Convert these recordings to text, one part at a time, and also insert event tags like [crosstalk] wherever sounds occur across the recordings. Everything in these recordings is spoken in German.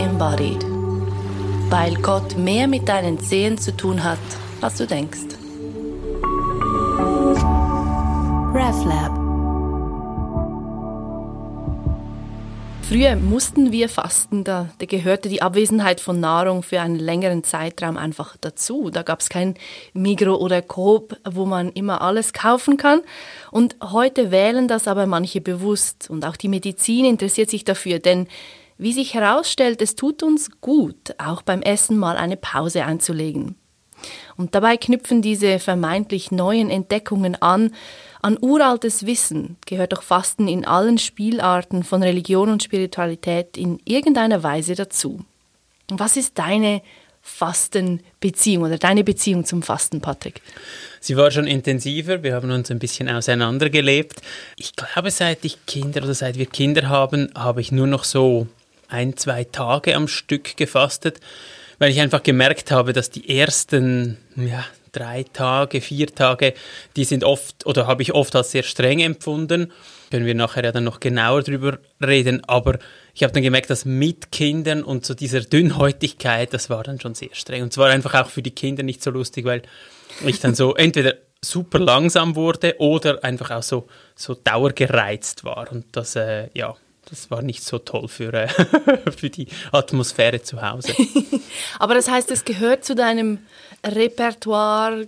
embodied. Weil Gott mehr mit deinen Zehen zu tun hat, als du denkst. RefLab Früher mussten wir fasten, da, da, gehörte die Abwesenheit von Nahrung für einen längeren Zeitraum einfach dazu. Da gab es kein Migro oder Coop, wo man immer alles kaufen kann. Und heute wählen das aber manche bewusst. Und auch die Medizin interessiert sich dafür, denn wie sich herausstellt, es tut uns gut, auch beim Essen mal eine Pause einzulegen. Und dabei knüpfen diese vermeintlich neuen Entdeckungen an an uraltes Wissen gehört doch Fasten in allen Spielarten von Religion und Spiritualität in irgendeiner Weise dazu. Was ist deine Fastenbeziehung oder deine Beziehung zum Fasten, Patrick? Sie war schon intensiver, wir haben uns ein bisschen auseinandergelebt. Ich glaube, seit ich Kinder oder seit wir Kinder haben, habe ich nur noch so ein, zwei Tage am Stück gefastet, weil ich einfach gemerkt habe, dass die ersten ja, drei Tage, vier Tage, die sind oft oder habe ich oft als sehr streng empfunden. Können wir nachher ja dann noch genauer drüber reden. Aber ich habe dann gemerkt, dass mit Kindern und so dieser Dünnhäutigkeit, das war dann schon sehr streng. Und zwar einfach auch für die Kinder nicht so lustig, weil ich dann so entweder super langsam wurde oder einfach auch so, so dauergereizt war. Und das, äh, ja, das war nicht so toll für, äh, [laughs] für die Atmosphäre zu Hause. [laughs] Aber das heißt, es gehört zu deinem Repertoire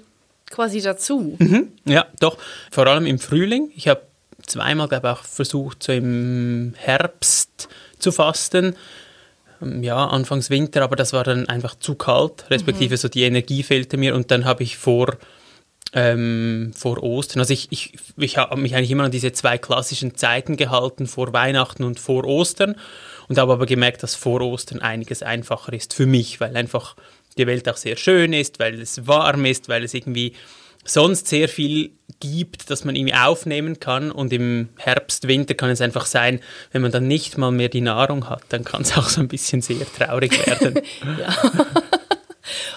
quasi dazu. Mhm, ja, doch. Vor allem im Frühling. Ich habe zweimal, glaube ich, auch versucht, so im Herbst zu fasten. Ähm, ja, anfangs Winter, aber das war dann einfach zu kalt, respektive mhm. so die Energie fehlte mir. Und dann habe ich vor, ähm, vor Ostern, also ich, ich, ich habe mich eigentlich immer an diese zwei klassischen Zeiten gehalten, vor Weihnachten und vor Ostern. Und habe aber gemerkt, dass vor Ostern einiges einfacher ist für mich, weil einfach die Welt auch sehr schön ist, weil es warm ist, weil es irgendwie sonst sehr viel gibt, das man irgendwie aufnehmen kann. Und im Herbst, Winter kann es einfach sein, wenn man dann nicht mal mehr die Nahrung hat, dann kann es auch so ein bisschen sehr traurig werden. [laughs] ja.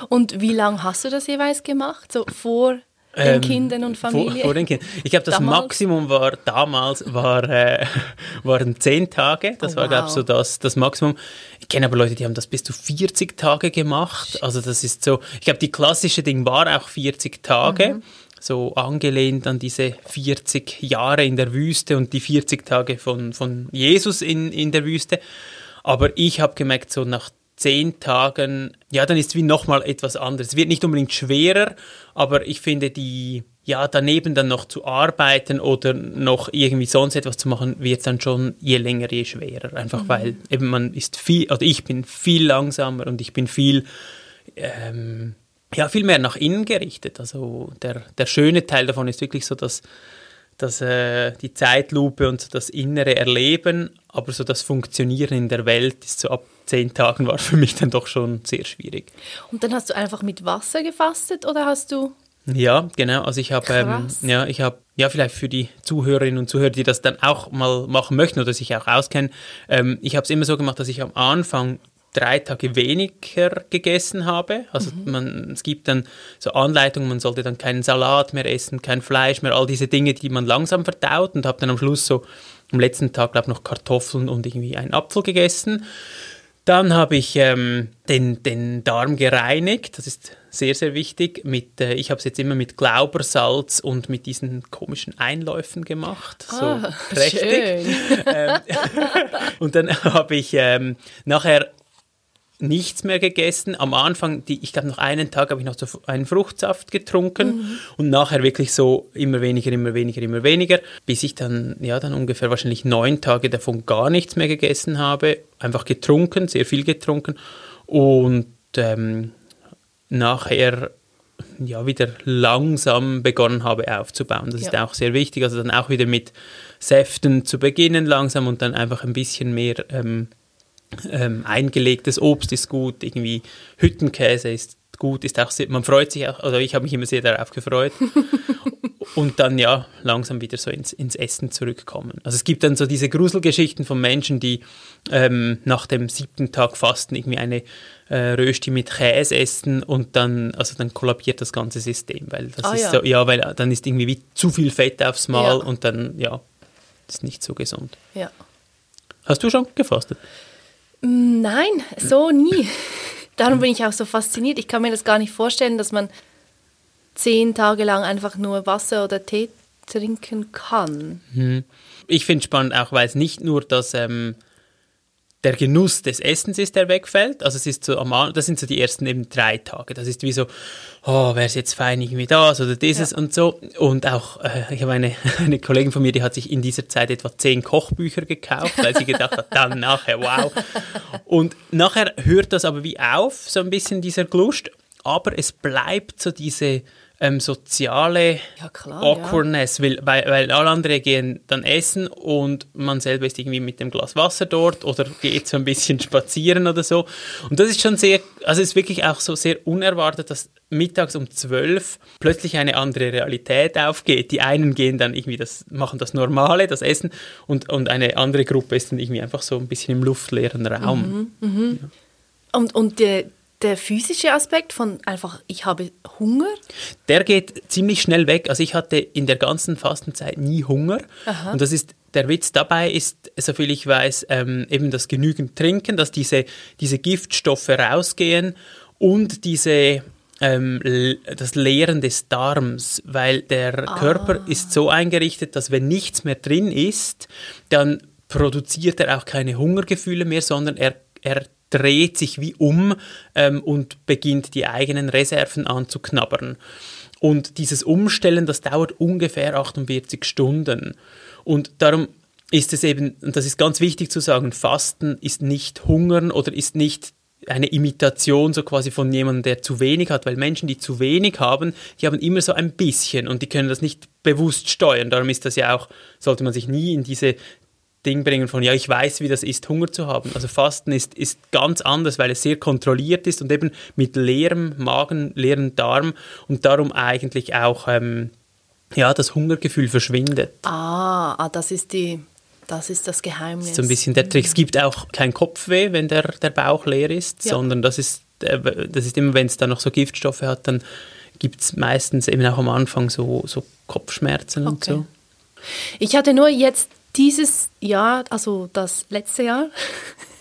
Und wie lange hast du das jeweils gemacht? So vor den ähm, Kindern und Familie? Vor, vor den Kindern. Ich glaube, das damals? Maximum war damals war, äh, [laughs] waren zehn Tage. Das oh, war, glaube ich, so das, das Maximum. Ich kenne aber Leute, die haben das bis zu 40 Tage gemacht. Also das ist so, ich glaube, die klassische Ding war auch 40 Tage. Mhm. So angelehnt an diese 40 Jahre in der Wüste und die 40 Tage von, von Jesus in, in der Wüste. Aber ich habe gemerkt, so nach zehn Tagen, ja, dann ist es wie nochmal etwas anderes. Es wird nicht unbedingt schwerer, aber ich finde die, ja, daneben dann noch zu arbeiten oder noch irgendwie sonst etwas zu machen, wird dann schon je länger, je schwerer. Einfach mhm. weil eben man ist viel, oder ich bin viel langsamer und ich bin viel, ähm, ja, viel mehr nach innen gerichtet. Also der, der schöne Teil davon ist wirklich so, dass dass äh, die Zeitlupe und das innere Erleben, aber so das Funktionieren in der Welt ist so ab zehn Tagen war für mich dann doch schon sehr schwierig. Und dann hast du einfach mit Wasser gefastet oder hast du? Ja, genau. Also ich habe, ähm, ja, ich habe, ja, vielleicht für die Zuhörerinnen und Zuhörer, die das dann auch mal machen möchten oder sich auch auskennen, ähm, ich habe es immer so gemacht, dass ich am Anfang drei Tage weniger gegessen habe. Also mhm. man, es gibt dann so Anleitungen, man sollte dann keinen Salat mehr essen, kein Fleisch mehr, all diese Dinge, die man langsam verdaut und habe dann am Schluss so am letzten Tag, glaube ich, noch Kartoffeln und irgendwie einen Apfel gegessen. Dann habe ich ähm, den, den Darm gereinigt, das ist sehr, sehr wichtig. Mit, äh, ich habe es jetzt immer mit Glaubersalz und mit diesen komischen Einläufen gemacht, so ah, prächtig. Schön. [laughs] Ähm, [laughs] und dann habe ich ähm, nachher nichts mehr gegessen. Am Anfang, die, ich glaube, noch einen Tag habe ich noch so einen Fruchtsaft getrunken mhm. und nachher wirklich so immer weniger, immer weniger, immer weniger, bis ich dann, ja, dann ungefähr wahrscheinlich neun Tage davon gar nichts mehr gegessen habe. Einfach getrunken, sehr viel getrunken und ähm, nachher ja wieder langsam begonnen habe aufzubauen. Das ja. ist auch sehr wichtig. Also dann auch wieder mit Säften zu beginnen langsam und dann einfach ein bisschen mehr ähm, ähm, eingelegtes Obst ist gut, irgendwie Hüttenkäse ist gut, ist auch sehr, man freut sich auch, also ich habe mich immer sehr darauf gefreut. [laughs] und dann ja langsam wieder so ins, ins Essen zurückkommen. Also es gibt dann so diese Gruselgeschichten von Menschen, die ähm, nach dem siebten Tag Fasten irgendwie eine äh, Rösti mit Käse essen und dann, also dann kollabiert das ganze System, weil das ah, ist ja. so, ja, weil dann ist irgendwie wie zu viel Fett aufs Mal ja. und dann, ja, ist nicht so gesund. Ja. Hast du schon gefastet? Mm, nein, so nie. [laughs] Darum bin ich auch so fasziniert. Ich kann mir das gar nicht vorstellen, dass man zehn Tage lang einfach nur Wasser oder Tee trinken kann. Hm. Ich finde es spannend, auch weil es nicht nur das ähm, der Genuss des Essens ist, der wegfällt. Also es ist so am das sind so die ersten eben drei Tage. Das ist wie so, oh, wäre es jetzt fein irgendwie das oder dieses ja. und so. Und auch, äh, ich habe eine, [laughs] eine Kollegin von mir, die hat sich in dieser Zeit etwa zehn Kochbücher gekauft, weil sie gedacht hat, dann nachher, wow. Und nachher hört das aber wie auf, so ein bisschen dieser Glust. Aber es bleibt so diese ähm, soziale ja, klar, Awkwardness, ja. weil, weil, weil alle anderen gehen dann essen und man selber ist irgendwie mit dem Glas Wasser dort oder geht so ein bisschen [laughs] spazieren oder so. Und das ist schon sehr, also es ist wirklich auch so sehr unerwartet, dass mittags um zwölf plötzlich eine andere Realität aufgeht. Die einen gehen dann irgendwie das, machen das Normale, das Essen und, und eine andere Gruppe ist dann irgendwie einfach so ein bisschen im luftleeren Raum. Mhm, mh. ja. Und, und der, der physische Aspekt von einfach, ich habe Hunger? Der geht ziemlich schnell weg. Also ich hatte in der ganzen Fastenzeit nie Hunger. Aha. Und das ist, der Witz dabei ist, soviel ich weiß, ähm, eben das genügend Trinken, dass diese, diese Giftstoffe rausgehen und diese, ähm, das Leeren des Darms, weil der ah. Körper ist so eingerichtet, dass wenn nichts mehr drin ist, dann produziert er auch keine Hungergefühle mehr, sondern er, er dreht sich wie um ähm, und beginnt die eigenen Reserven anzuknabbern. Und dieses Umstellen, das dauert ungefähr 48 Stunden. Und darum ist es eben, und das ist ganz wichtig zu sagen, Fasten ist nicht Hungern oder ist nicht eine Imitation so quasi von jemandem, der zu wenig hat, weil Menschen, die zu wenig haben, die haben immer so ein bisschen und die können das nicht bewusst steuern. Darum ist das ja auch, sollte man sich nie in diese Ding bringen von, ja, ich weiß, wie das ist, Hunger zu haben. Also Fasten ist, ist ganz anders, weil es sehr kontrolliert ist und eben mit leerem Magen, leerem Darm und darum eigentlich auch ähm, ja, das Hungergefühl verschwindet. Ah, ah, das ist die, das ist das Geheimnis. So ein bisschen der Trick. Es gibt auch kein Kopfweh, wenn der, der Bauch leer ist, ja. sondern das ist, äh, das ist immer, wenn es dann noch so Giftstoffe hat, dann gibt es meistens eben auch am Anfang so, so Kopfschmerzen okay. und so. Ich hatte nur jetzt dieses Jahr, also das letzte Jahr,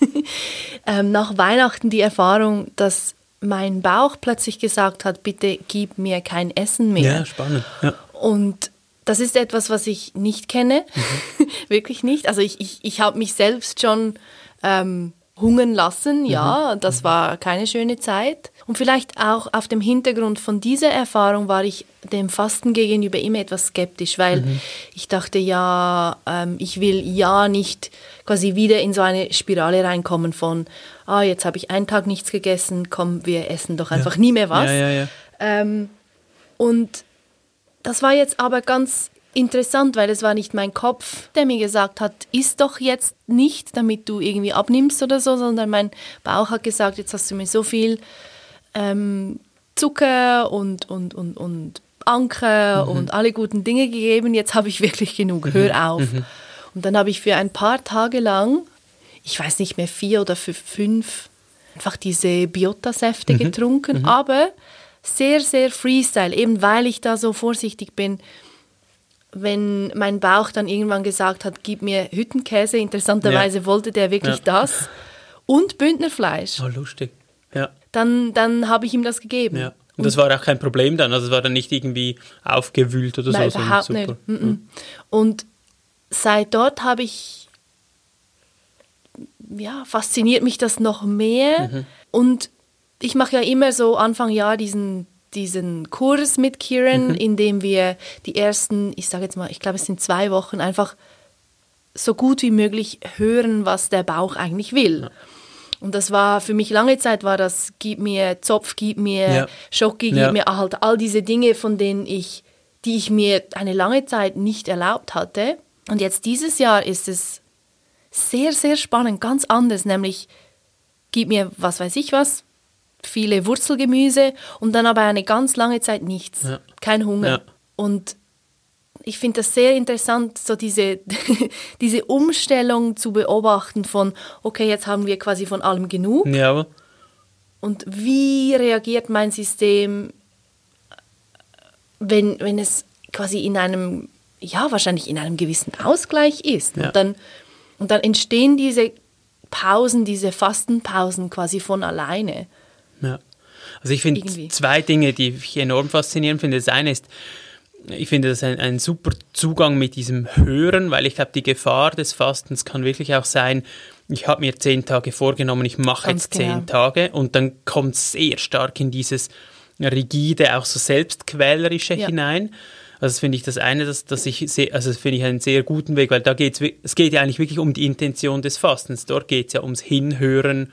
[laughs] ähm, nach Weihnachten die Erfahrung, dass mein Bauch plötzlich gesagt hat, bitte gib mir kein Essen mehr. Ja, spannend. Ja. Und das ist etwas, was ich nicht kenne, mhm. [laughs] wirklich nicht. Also ich, ich, ich habe mich selbst schon ähm, hungern lassen, ja, mhm. das mhm. war keine schöne Zeit. Und vielleicht auch auf dem Hintergrund von dieser Erfahrung war ich dem Fasten gegenüber immer etwas skeptisch, weil mhm. ich dachte, ja, ähm, ich will ja nicht quasi wieder in so eine Spirale reinkommen von, ah, jetzt habe ich einen Tag nichts gegessen, komm, wir essen doch einfach ja. nie mehr was. Ja, ja, ähm, und das war jetzt aber ganz interessant, weil es war nicht mein Kopf, der mir gesagt hat, isst doch jetzt nicht, damit du irgendwie abnimmst oder so, sondern mein Bauch hat gesagt, jetzt hast du mir so viel ähm, Zucker und, und, und, und Anker mhm. und alle guten Dinge gegeben, jetzt habe ich wirklich genug, hör mhm. auf. Mhm. Und dann habe ich für ein paar Tage lang, ich weiß nicht mehr, vier oder fünf, einfach diese Biota-Säfte mhm. getrunken, mhm. aber sehr, sehr Freestyle, eben weil ich da so vorsichtig bin wenn mein Bauch dann irgendwann gesagt hat, gib mir Hüttenkäse, interessanterweise ja. wollte der wirklich ja. das, und Bündnerfleisch. Oh, lustig. Ja. Dann, dann habe ich ihm das gegeben. Ja. Und, und das war auch kein Problem dann, also es war dann nicht irgendwie aufgewühlt oder nein, so. Überhaupt super. nicht. Mhm. Und seit dort habe ich, ja, fasziniert mich das noch mehr. Mhm. Und ich mache ja immer so Anfang Jahr diesen diesen Kurs mit Kieran, mhm. in dem wir die ersten, ich sage jetzt mal, ich glaube es sind zwei Wochen, einfach so gut wie möglich hören, was der Bauch eigentlich will. Ja. Und das war für mich lange Zeit war das, gib mir Zopf, gib mir ja. Schoki, gib ja. mir halt all diese Dinge, von denen ich, die ich mir eine lange Zeit nicht erlaubt hatte. Und jetzt dieses Jahr ist es sehr, sehr spannend, ganz anders, nämlich gib mir was weiß ich was, viele Wurzelgemüse und dann aber eine ganz lange Zeit nichts, ja. kein Hunger. Ja. Und ich finde das sehr interessant, so diese, [laughs] diese Umstellung zu beobachten von, okay, jetzt haben wir quasi von allem genug. Ja. Und wie reagiert mein System, wenn, wenn es quasi in einem, ja, wahrscheinlich in einem gewissen Ausgleich ist. Ja. Und, dann, und dann entstehen diese Pausen, diese Fastenpausen quasi von alleine. Ja. Also ich finde zwei Dinge, die ich enorm faszinierend finde. Das eine ist, ich finde das ein, ein super Zugang mit diesem Hören, weil ich glaube, die Gefahr des Fastens kann wirklich auch sein, ich habe mir zehn Tage vorgenommen, ich mache jetzt genau. zehn Tage und dann kommt es sehr stark in dieses rigide, auch so selbstquälerische ja. hinein. Also das finde ich das eine, dass, dass ich sehe, also das finde ich einen sehr guten Weg, weil da geht's, es geht ja eigentlich wirklich um die Intention des Fastens. Dort geht es ja ums Hinhören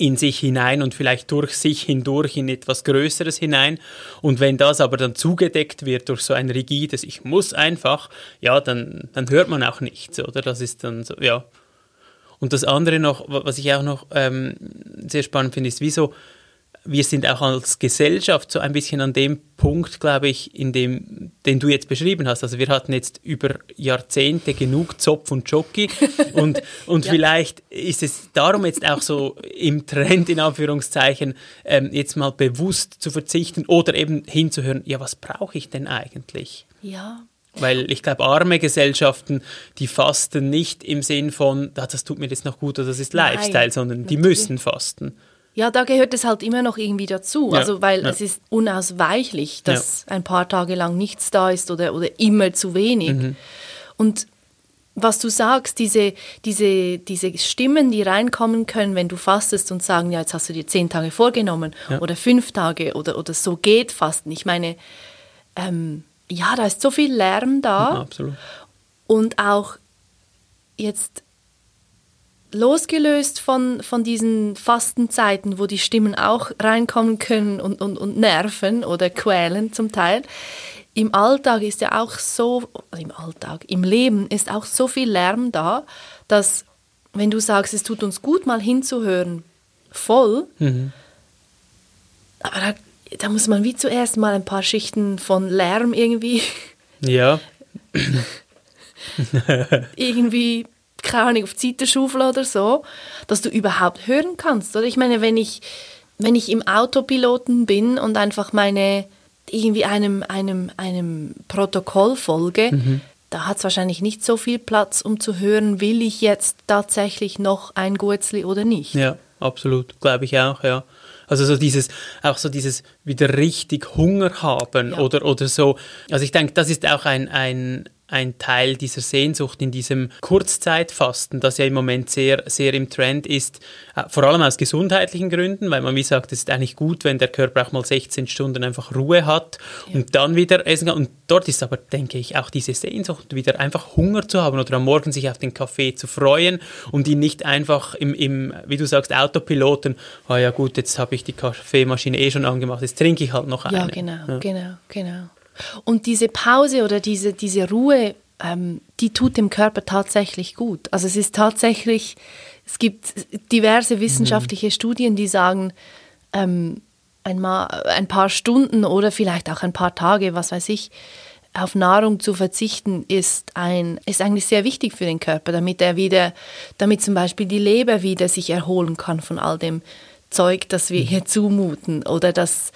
in sich hinein und vielleicht durch sich hindurch in etwas Größeres hinein. Und wenn das aber dann zugedeckt wird durch so ein rigides, ich muss einfach, ja, dann, dann hört man auch nichts, oder? Das ist dann so, ja. Und das andere noch, was ich auch noch ähm, sehr spannend finde, ist, wieso wir sind auch als Gesellschaft so ein bisschen an dem Punkt, glaube ich, in dem, den du jetzt beschrieben hast. Also wir hatten jetzt über Jahrzehnte genug Zopf und Jockey [laughs] und, und ja. vielleicht ist es darum jetzt auch so im Trend, in Anführungszeichen, ähm, jetzt mal bewusst zu verzichten oder eben hinzuhören, ja, was brauche ich denn eigentlich? Ja, weil ich glaube, arme Gesellschaften, die fasten nicht im Sinn von, das tut mir jetzt noch gut oder das ist Lifestyle, Nein, sondern die müssen fasten. Ja, da gehört es halt immer noch irgendwie dazu. Ja, also, weil ja. es ist unausweichlich, dass ja. ein paar Tage lang nichts da ist oder, oder immer zu wenig. Mhm. Und was du sagst, diese, diese, diese Stimmen, die reinkommen können, wenn du fastest und sagen, ja, jetzt hast du dir zehn Tage vorgenommen oder fünf Tage oder, oder so geht Fasten. Ich meine, ähm, ja, da ist so viel Lärm da. Absolut. Und auch jetzt losgelöst von, von diesen Fastenzeiten, wo die Stimmen auch reinkommen können und, und, und nerven oder quälen zum Teil. Im Alltag ist ja auch so, also im Alltag, im Leben ist auch so viel Lärm da, dass wenn du sagst, es tut uns gut, mal hinzuhören, voll, mhm. aber da da muss man wie zuerst mal ein paar Schichten von Lärm irgendwie. Ja. [laughs] [laughs] irgendwie, keine Ahnung, auf die Seite schaufeln oder so, dass du überhaupt hören kannst. Oder ich meine, wenn ich, wenn ich im Autopiloten bin und einfach meine, irgendwie einem, einem, einem Protokoll folge, mhm. da hat es wahrscheinlich nicht so viel Platz, um zu hören, will ich jetzt tatsächlich noch ein Gurzli oder nicht. Ja, absolut, glaube ich auch, ja. Also so dieses, auch so dieses wieder richtig Hunger haben ja. oder, oder so. Also ich denke, das ist auch ein, ein, ein Teil dieser Sehnsucht in diesem Kurzzeitfasten, das ja im Moment sehr, sehr im Trend ist, äh, vor allem aus gesundheitlichen Gründen, weil man wie sagt, es ist eigentlich gut, wenn der Körper auch mal 16 Stunden einfach Ruhe hat ja. und dann wieder essen kann. Und dort ist aber, denke ich, auch diese Sehnsucht, wieder einfach Hunger zu haben oder am Morgen sich auf den Kaffee zu freuen und ihn nicht einfach im, im wie du sagst, Autopiloten, ah oh ja gut, jetzt habe ich die Kaffeemaschine eh schon angemacht, jetzt trinke ich halt noch eine. Ja, genau, ja. genau, genau. Und diese Pause oder diese, diese Ruhe, ähm, die tut dem Körper tatsächlich gut. Also es ist tatsächlich, es gibt diverse wissenschaftliche mhm. Studien, die sagen, ähm, ein, ein paar Stunden oder vielleicht auch ein paar Tage, was weiß ich, auf Nahrung zu verzichten, ist, ein, ist eigentlich sehr wichtig für den Körper, damit er wieder, damit zum Beispiel die Leber wieder sich erholen kann von all dem Zeug, das wir mhm. hier zumuten oder dass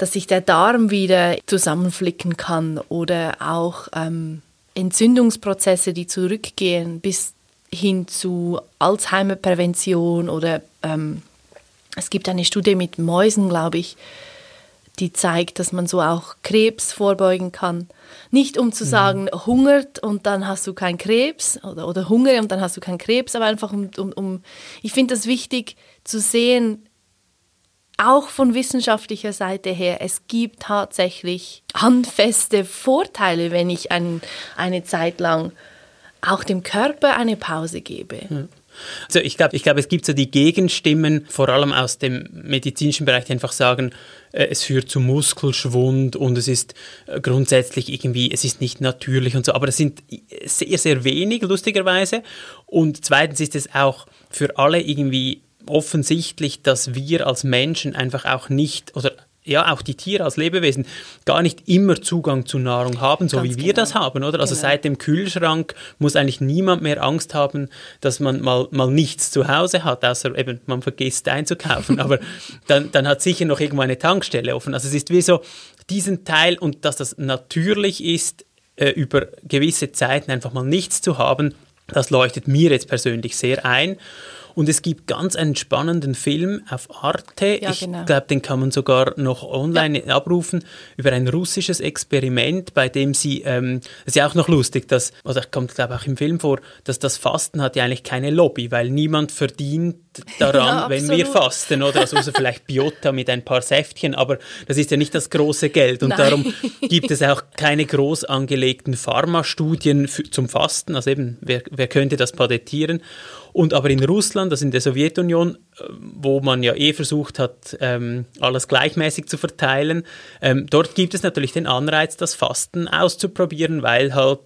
dass sich der Darm wieder zusammenflicken kann oder auch ähm, Entzündungsprozesse, die zurückgehen bis hin zu Alzheimer-Prävention oder ähm, es gibt eine Studie mit Mäusen, glaube ich, die zeigt, dass man so auch Krebs vorbeugen kann. Nicht um zu mhm. sagen, mhm. hungert und dann hast du keinen Krebs oder, oder hungere und dann hast du keinen Krebs, aber einfach um, um, um ich finde das wichtig zu sehen, auch von wissenschaftlicher Seite her, es gibt tatsächlich handfeste Vorteile, wenn ich ein, eine Zeit lang auch dem Körper eine Pause gebe. Also ich glaube, ich glaub, es gibt so die Gegenstimmen, vor allem aus dem medizinischen Bereich, die einfach sagen, äh, es führt zu Muskelschwund und es ist äh, grundsätzlich irgendwie, es ist nicht natürlich und so. Aber das sind sehr, sehr wenig, lustigerweise. Und zweitens ist es auch für alle irgendwie offensichtlich, dass wir als Menschen einfach auch nicht oder ja, auch die Tiere als Lebewesen gar nicht immer Zugang zu Nahrung haben, so Ganz wie wir genau. das haben, oder? Also genau. seit dem Kühlschrank muss eigentlich niemand mehr Angst haben, dass man mal, mal nichts zu Hause hat, außer eben man vergisst einzukaufen, [laughs] aber dann, dann hat sicher noch irgendwo eine Tankstelle offen. Also es ist wie so diesen Teil und dass das natürlich ist, äh, über gewisse Zeiten einfach mal nichts zu haben, Das leuchtet mir jetzt persönlich sehr ein. Und es gibt ganz einen spannenden Film auf Arte. Ja, ich genau. glaube, den kann man sogar noch online ja. abrufen über ein russisches Experiment, bei dem sie, ähm, ist ja auch noch lustig, dass, also kommt glaube ich auch im Film vor, dass das Fasten hat ja eigentlich keine Lobby, weil niemand verdient daran, [laughs] ja, wenn wir fasten, oder? Also, also vielleicht Biota mit ein paar Säftchen, aber das ist ja nicht das große Geld und Nein. darum gibt es [laughs] auch keine groß angelegten Pharmastudien für, zum Fasten, also eben, wer, wer könnte das patentieren? Und aber in Russland, also in der Sowjetunion, äh, wo man ja eh versucht hat, ähm, alles gleichmäßig zu verteilen, ähm, dort gibt es natürlich den Anreiz, das Fasten auszuprobieren, weil halt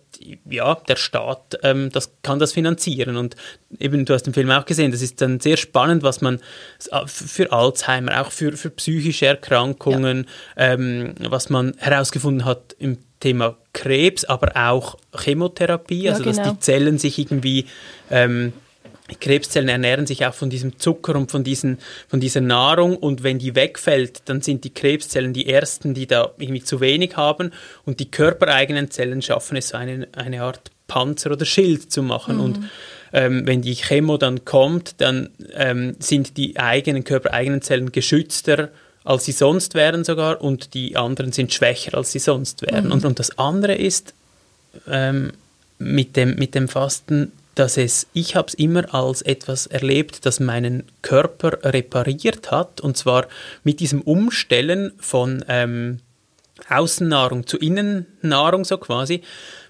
ja der Staat ähm, das kann das finanzieren und eben du hast den Film auch gesehen, das ist dann sehr spannend, was man äh, für Alzheimer, auch für, für psychische Erkrankungen, ja. ähm, was man herausgefunden hat im Thema Krebs, aber auch Chemotherapie, also ja, genau. dass die Zellen sich irgendwie ähm, Krebszellen ernähren sich auch von diesem Zucker und von, diesen, von dieser Nahrung und wenn die wegfällt, dann sind die Krebszellen die ersten, die da irgendwie zu wenig haben und die körpereigenen Zellen schaffen es, so eine, eine Art Panzer oder Schild zu machen. Mhm. Und ähm, wenn die Chemo dann kommt, dann ähm, sind die eigenen körpereigenen Zellen geschützter als sie sonst wären sogar und die anderen sind schwächer als sie sonst wären. Mhm. Und, und das andere ist ähm, mit, dem, mit dem Fasten dass es, ich habe es immer als etwas erlebt, das meinen Körper repariert hat, und zwar mit diesem Umstellen von ähm, Außennahrung zu Innennahrung so quasi,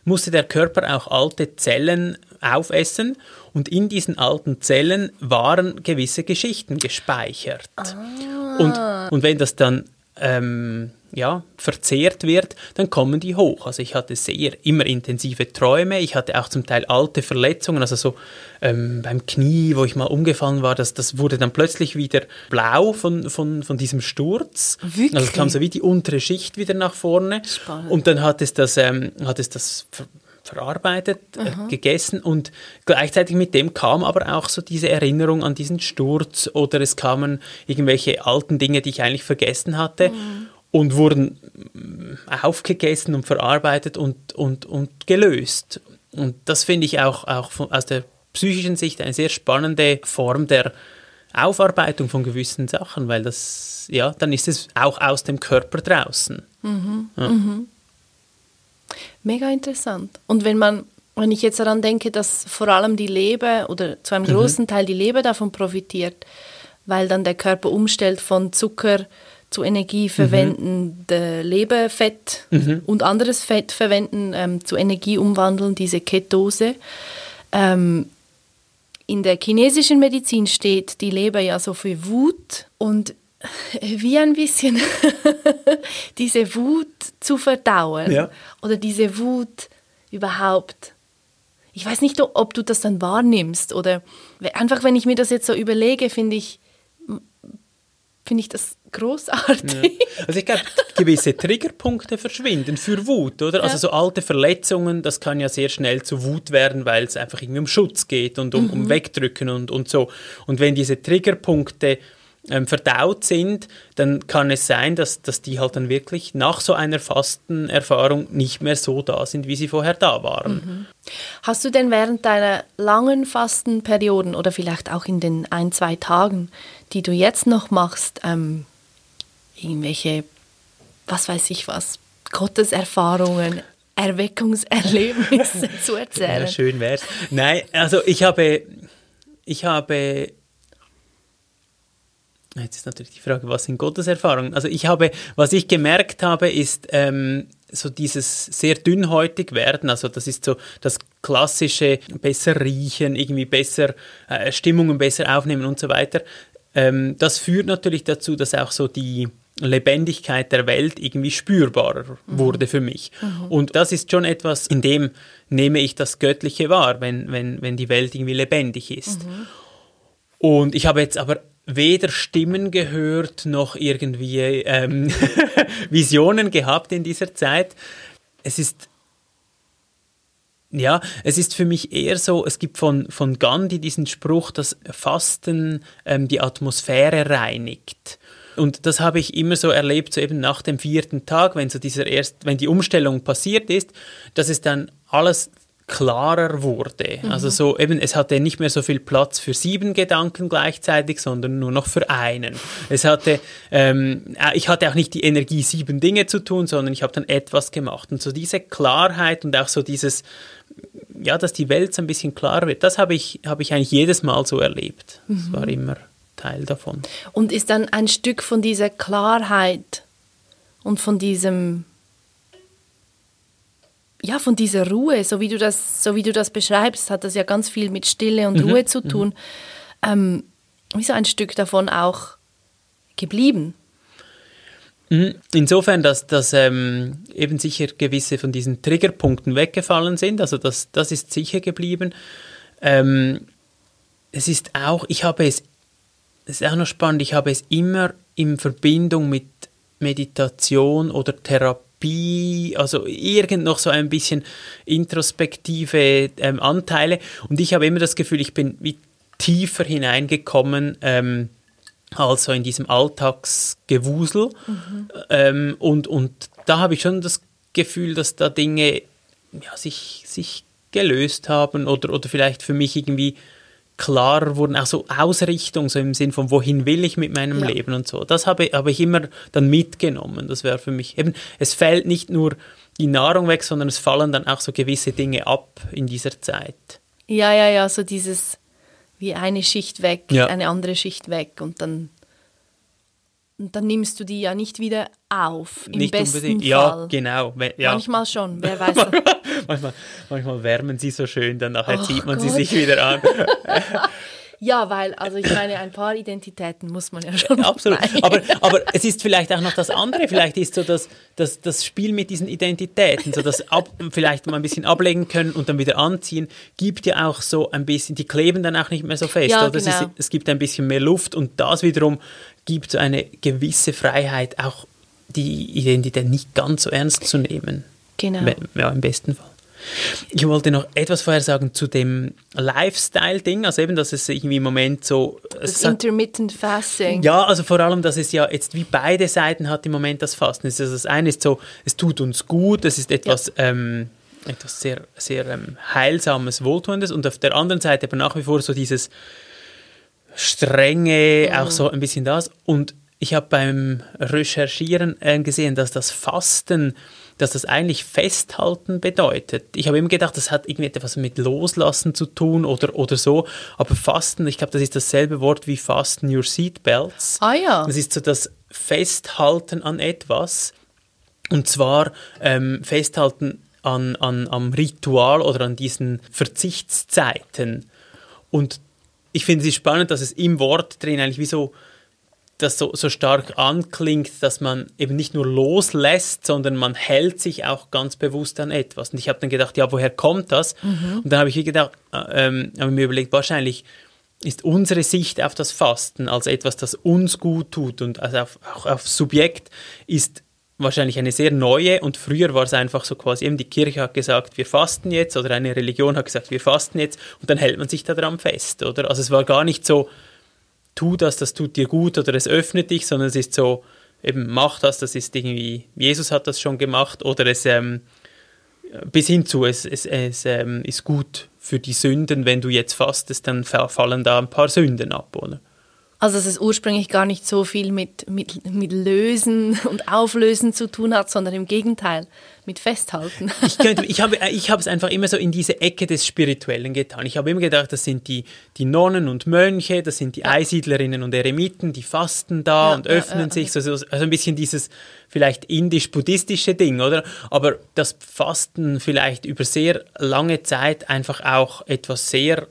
musste der Körper auch alte Zellen aufessen und in diesen alten Zellen waren gewisse Geschichten gespeichert. Ah. Und, und wenn das dann ähm, ja, verzehrt wird, dann kommen die hoch. Also ich hatte sehr immer intensive Träume. Ich hatte auch zum Teil alte Verletzungen, also so ähm, beim Knie, wo ich mal umgefallen war, das, das wurde dann plötzlich wieder blau von, von, von diesem Sturz. Wirklich? Also kam so wie die untere Schicht wieder nach vorne. Spannend. Und dann hat es das, ähm, hat es das verarbeitet, äh, gegessen und gleichzeitig mit dem kam aber auch so diese Erinnerung an diesen Sturz oder es kamen irgendwelche alten Dinge, die ich eigentlich vergessen hatte. Mhm und wurden äh, aufgegessen und verarbeitet und, und, und gelöst. Und das finde ich auch, auch von, aus der psychischen Sicht eine sehr spannende Form der Aufarbeitung von gewissen Sachen, weil das, ja, dann ist es auch aus dem Körper draußen. Mhm, ja. mhm. Mega interessant. Und wenn man, wenn ich jetzt daran denke, dass vor allem die Leber oder zu einem mhm. großen Teil die Leber davon profitiert, weil dann der Körper umstellt von Zucker zu Energie verwenden, mhm. Leberfett mhm. und anderes Fett verwenden, ähm, zu Energie umwandeln, diese Ketose. Ähm, in der chinesischen Medizin steht die Leber ja so für Wut und [laughs] wie ein bisschen [laughs] diese Wut zu verdauen ja. oder diese Wut überhaupt. Ich weiß nicht, ob du das dann wahrnimmst oder einfach, wenn ich mir das jetzt so überlege, finde ich, finde ich das großartig. Ja. Also ich glaube, gewisse Triggerpunkte verschwinden für Wut, oder? Also ja. Also so alte Verletzungen, das kann ja sehr schnell zu Wut werden, weil es einfach irgendwie um Schutz geht und um, mhm. um Wegdrücken und, und so. Und wenn diese Triggerpunkte ähm, verdaut sind, dann kann es sein, dass, dass die halt dann wirklich nach so einer Fastenerfahrung nicht mehr so da sind, wie sie vorher da waren. Mhm. Hast du denn während deiner langen Fastenperioden oder vielleicht auch in den ein, zwei Tagen, die du jetzt noch machst, ähm, irgendwelche, was weiß ich was, Gotteserfahrungen, Erweckungserlebnisse zu [laughs] erzählen? Ja, schön wär's. Nein, also ich habe, ich habe Jetzt ist natürlich die Frage, was sind Gotteserfahrungen? Also ich habe, was ich gemerkt habe, ist ähm, so dieses sehr dünnhäutig werden. Also das ist so das klassische besser riechen, irgendwie besser äh, Stimmungen besser aufnehmen und so weiter. Ähm, das führt natürlich dazu, dass auch so die Lebendigkeit der Welt irgendwie spürbarer mhm. wurde für mich. Mhm. Und das ist schon etwas, in dem nehme ich das Göttliche wahr, wenn, wenn, wenn die Welt irgendwie lebendig ist. Mhm. Und ich habe jetzt aber weder Stimmen gehört noch irgendwie ähm, [laughs] Visionen gehabt in dieser Zeit. Es ist ja, es ist für mich eher so, es gibt von, von Gandhi diesen Spruch, dass Fasten ähm, die Atmosphäre reinigt. Und das habe ich immer so erlebt, so eben nach dem vierten Tag, wenn so dieser erst, wenn die Umstellung passiert ist, dass es dann alles klarer wurde. Mhm. Also so eben, es hatte nicht mehr so viel Platz für sieben Gedanken gleichzeitig, sondern nur noch für einen. Es hatte, ähm, äh, ich hatte auch nicht die Energie, sieben Dinge zu tun, sondern ich habe dann etwas gemacht. Und so diese Klarheit und auch so dieses, ja, dass die Welt so ein bisschen klarer wird, das habe ich, habe ich eigentlich jedes Mal so erlebt. Das mhm. war immer Teil davon. Und ist dann ein Stück von dieser Klarheit und von diesem ja, von dieser Ruhe, so wie du das, so wie du das beschreibst, hat das ja ganz viel mit Stille und mhm. Ruhe zu mhm. tun. Mhm. Ähm, wie so ein Stück davon auch geblieben? Mhm. Insofern, dass, dass ähm, eben sicher gewisse von diesen Triggerpunkten weggefallen sind, also das, das ist sicher geblieben. Ähm, es ist auch, ich habe es, es ist auch noch spannend, ich habe es immer in Verbindung mit Meditation oder Therapie Therapie, also irgend noch so ein bisschen introspektive ähm, Anteile. Und ich habe immer das Gefühl, ich bin wie tiefer hineingekommen. Ähm, also in diesem Alltagsgewusel. Mhm. Ähm, und, und da habe ich schon das Gefühl, dass da Dinge ja, sich, sich gelöst haben oder, oder vielleicht für mich irgendwie klarer wurden, auch so Ausrichtung, so im Sinn von, wohin will ich mit meinem ja. Leben und so. Das habe, habe ich immer dann mitgenommen. Das wäre für mich eben, es fällt nicht nur die Nahrung weg, sondern es fallen dann auch so gewisse Dinge ab in dieser Zeit. Ja, ja, ja, so dieses, wie eine Schicht weg, ja. eine andere Schicht weg und dann und dann nimmst du die ja nicht wieder auf, im nicht besten unbedingt. Fall. Ja, genau. Ja. Manchmal schon, wer [laughs] weiß. manchmal, manchmal wärmen sie so schön, dann nachher oh zieht man Gott. sie sich wieder an. [laughs] Ja, weil, also ich meine, ein paar Identitäten muss man ja [laughs] schon. Absolut. Aber, aber es ist vielleicht auch noch das andere, vielleicht ist so das, das, das Spiel mit diesen Identitäten, so das ab, vielleicht mal ein bisschen ablegen können und dann wieder anziehen, gibt ja auch so ein bisschen, die kleben dann auch nicht mehr so fest. Ja, oder? Genau. Es, ist, es gibt ein bisschen mehr Luft und das wiederum gibt so eine gewisse Freiheit, auch die Identität nicht ganz so ernst zu nehmen. Genau. Ja, im besten Fall. Ich wollte noch etwas vorher sagen zu dem Lifestyle-Ding, also eben, dass es irgendwie im Moment so... Das Intermittent Fasting. Ja, also vor allem, dass es ja jetzt wie beide Seiten hat im Moment das Fasten. Also das eine ist so, es tut uns gut, es ist etwas... Ja. Ähm, etwas sehr, sehr ähm, heilsames, wohltuendes und auf der anderen Seite aber nach wie vor so dieses strenge, mhm. auch so ein bisschen das und ich habe beim Recherchieren äh, gesehen, dass das Fasten dass das eigentlich Festhalten bedeutet. Ich habe immer gedacht, das hat irgendwie etwas mit Loslassen zu tun oder, oder so, aber Fasten, ich glaube, das ist dasselbe Wort wie Fasten your seatbelts. Ah ja. Das ist so das Festhalten an etwas und zwar ähm, Festhalten an, an, am Ritual oder an diesen Verzichtszeiten. Und ich finde es spannend, dass es im Wort drin eigentlich wie so das so, so stark anklingt, dass man eben nicht nur loslässt, sondern man hält sich auch ganz bewusst an etwas. Und ich habe dann gedacht, ja, woher kommt das? Mhm. Und dann habe ich gedacht, äh, ähm, habe mir überlegt, wahrscheinlich ist unsere Sicht auf das Fasten als etwas, das uns gut tut und also auf, auch auf Subjekt ist wahrscheinlich eine sehr neue und früher war es einfach so quasi eben die Kirche hat gesagt, wir fasten jetzt oder eine Religion hat gesagt, wir fasten jetzt und dann hält man sich daran fest, oder? Also es war gar nicht so, tu das, das tut dir gut oder es öffnet dich, sondern es ist so, eben mach das, das ist irgendwie, Jesus hat das schon gemacht oder es ähm, bis hin zu, es, es, es ähm, ist gut für die Sünden, wenn du jetzt fastest, dann fallen da ein paar Sünden ab, oder? Also dass es ursprünglich gar nicht so viel mit, mit, mit Lösen und Auflösen zu tun hat, sondern im Gegenteil mit Festhalten. Ich, könnte, ich, habe, ich habe es einfach immer so in diese Ecke des Spirituellen getan. Ich habe immer gedacht, das sind die, die Nonnen und Mönche, das sind die ja. Einsiedlerinnen und Eremiten, die fasten da ja, und öffnen ja, sich. So, also ein bisschen dieses vielleicht indisch-buddhistische Ding, oder? Aber das Fasten vielleicht über sehr lange Zeit einfach auch etwas sehr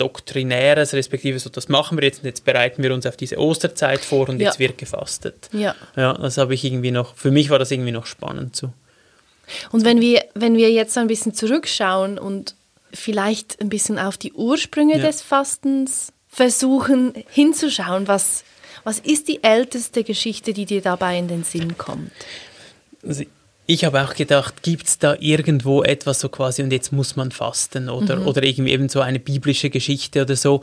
Doktrinäres, respektive so, das machen wir jetzt und jetzt bereiten wir uns auf diese Osterzeit vor und ja. jetzt wird gefastet. Ja. Ja, das habe ich irgendwie noch, für mich war das irgendwie noch spannend so. Und wenn wir, wenn wir jetzt ein bisschen zurückschauen und vielleicht ein bisschen auf die Ursprünge ja. des Fastens versuchen hinzuschauen, was, was ist die älteste Geschichte, die dir dabei in den Sinn kommt? Also ich habe auch gedacht, gibt es da irgendwo etwas so quasi und jetzt muss man fasten oder, mhm. oder irgendwie eben so eine biblische Geschichte oder so.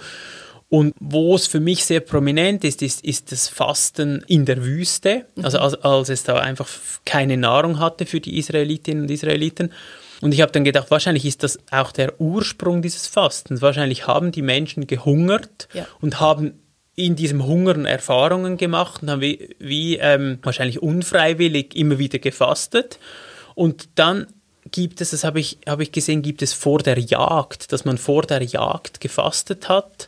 Und wo es für mich sehr prominent ist, ist, ist das Fasten in der Wüste, mhm. also als, als, es da einfach keine Nahrung hatte für die Israelitinnen und Israeliten. Und ich habe dann gedacht, wahrscheinlich ist das auch der Ursprung dieses Fastens. Wahrscheinlich haben die Menschen gehungert ja. und haben in diesem Hungern Erfahrungen gemacht und haben wie, wie ähm, wahrscheinlich unfreiwillig immer wieder gefastet. Und dann gibt es, das habe ich, hab ich gesehen, gibt es vor der Jagd, dass man vor der Jagd gefastet hat.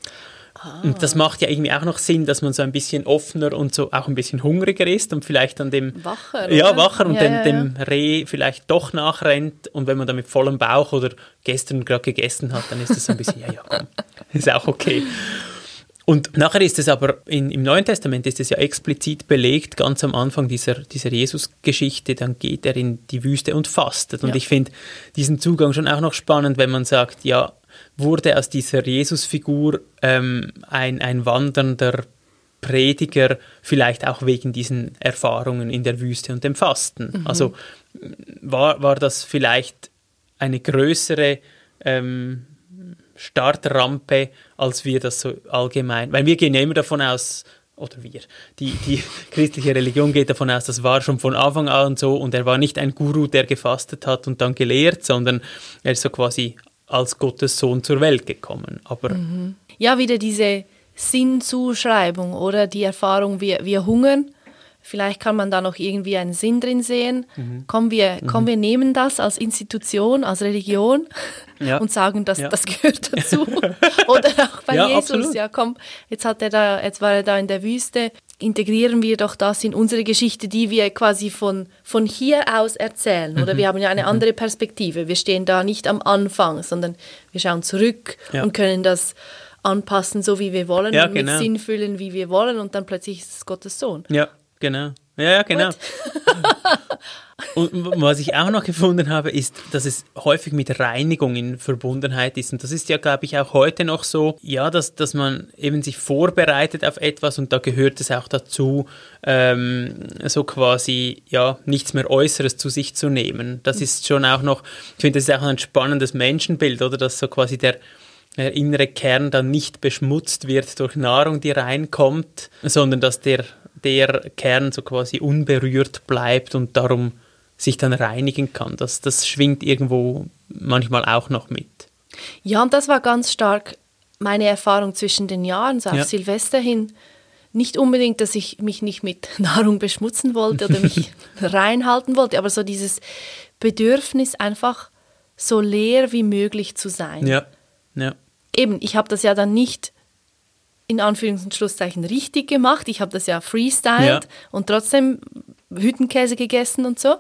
Ah. Und das macht ja irgendwie auch noch Sinn, dass man so ein bisschen offener und so auch ein bisschen hungriger ist und vielleicht an dem wacher, ja wacher und ja, dem, ja, ja. dem Reh vielleicht doch nachrennt und wenn man da mit vollem Bauch oder gestern gerade gegessen hat, dann ist das so ein bisschen ja ja komm, [laughs] ist auch okay. Und nachher ist es aber, in, im Neuen Testament ist es ja explizit belegt, ganz am Anfang dieser, dieser Jesus-Geschichte, dann geht er in die Wüste und fastet. Und ja. ich finde diesen Zugang schon auch noch spannend, wenn man sagt, ja, wurde aus dieser Jesus-Figur ähm, ein, ein wandernder Prediger, vielleicht auch wegen diesen Erfahrungen in der Wüste und dem Fasten. Mhm. Also war, war das vielleicht eine größere ähm, Startrampe, als wir das so allgemein, weil wir gehen ja immer davon aus, oder wir, die, die [laughs] christliche Religion geht davon aus, das war schon von Anfang an so und er war nicht ein Guru, der gefastet hat und dann gelehrt, sondern er ist so quasi als Gottes Sohn zur Welt gekommen. Aber mhm. Ja, wieder diese Sinnzuschreibung oder die Erfahrung, wir, wir hungern Vielleicht kann man da noch irgendwie einen Sinn drin sehen. Mhm. Komm, wir, mhm. komm, wir nehmen das als Institution, als Religion [laughs] ja. und sagen, dass ja. das gehört dazu. [laughs] Oder auch bei ja, Jesus, absolut. ja komm, jetzt hat er da, jetzt war er da in der Wüste. Integrieren wir doch das in unsere Geschichte, die wir quasi von, von hier aus erzählen. Mhm. Oder wir haben ja eine mhm. andere Perspektive. Wir stehen da nicht am Anfang, sondern wir schauen zurück und können das anpassen, so wie wir wollen ja, und genau. mit Sinn füllen, wie wir wollen und dann plötzlich ist es Gottes Sohn. Ja, Genau. Ja, ja, genau. und was ich auch noch gefunden habe, ist, dass es häufig mit Reinigung in Verbundenheit ist. Und das ist ja, glaube ich, auch heute noch so, ja, dass, dass man eben sich vorbereitet auf etwas und da gehört es auch dazu, ähm, so quasi, ja, nichts mehr Äußeres zu sich zu nehmen. Das ist schon auch noch, ich finde, das ist auch ein spannendes Menschenbild, oder? Dass so quasi der, der innere Kern dann nicht beschmutzt wird durch Nahrung, die reinkommt, sondern dass der der Kern so quasi unberührt bleibt und darum sich dann reinigen kann. Das, das schwingt irgendwo manchmal auch noch mit. Ja, und das war ganz stark meine Erfahrung zwischen den Jahren, so auf ja. Silvester hin. Nicht unbedingt, dass ich mich nicht mit [laughs] Nahrung beschmutzen wollte oder mich [laughs] reinhalten wollte, aber so dieses Bedürfnis, einfach so leer wie möglich zu sein. Ja, ja. Eben, ich habe das ja dann nicht in Anführungs- und Schlusszeichen richtig gemacht. Ich habe das ja freestyled ja. und trotzdem Hüttenkäse gegessen und so.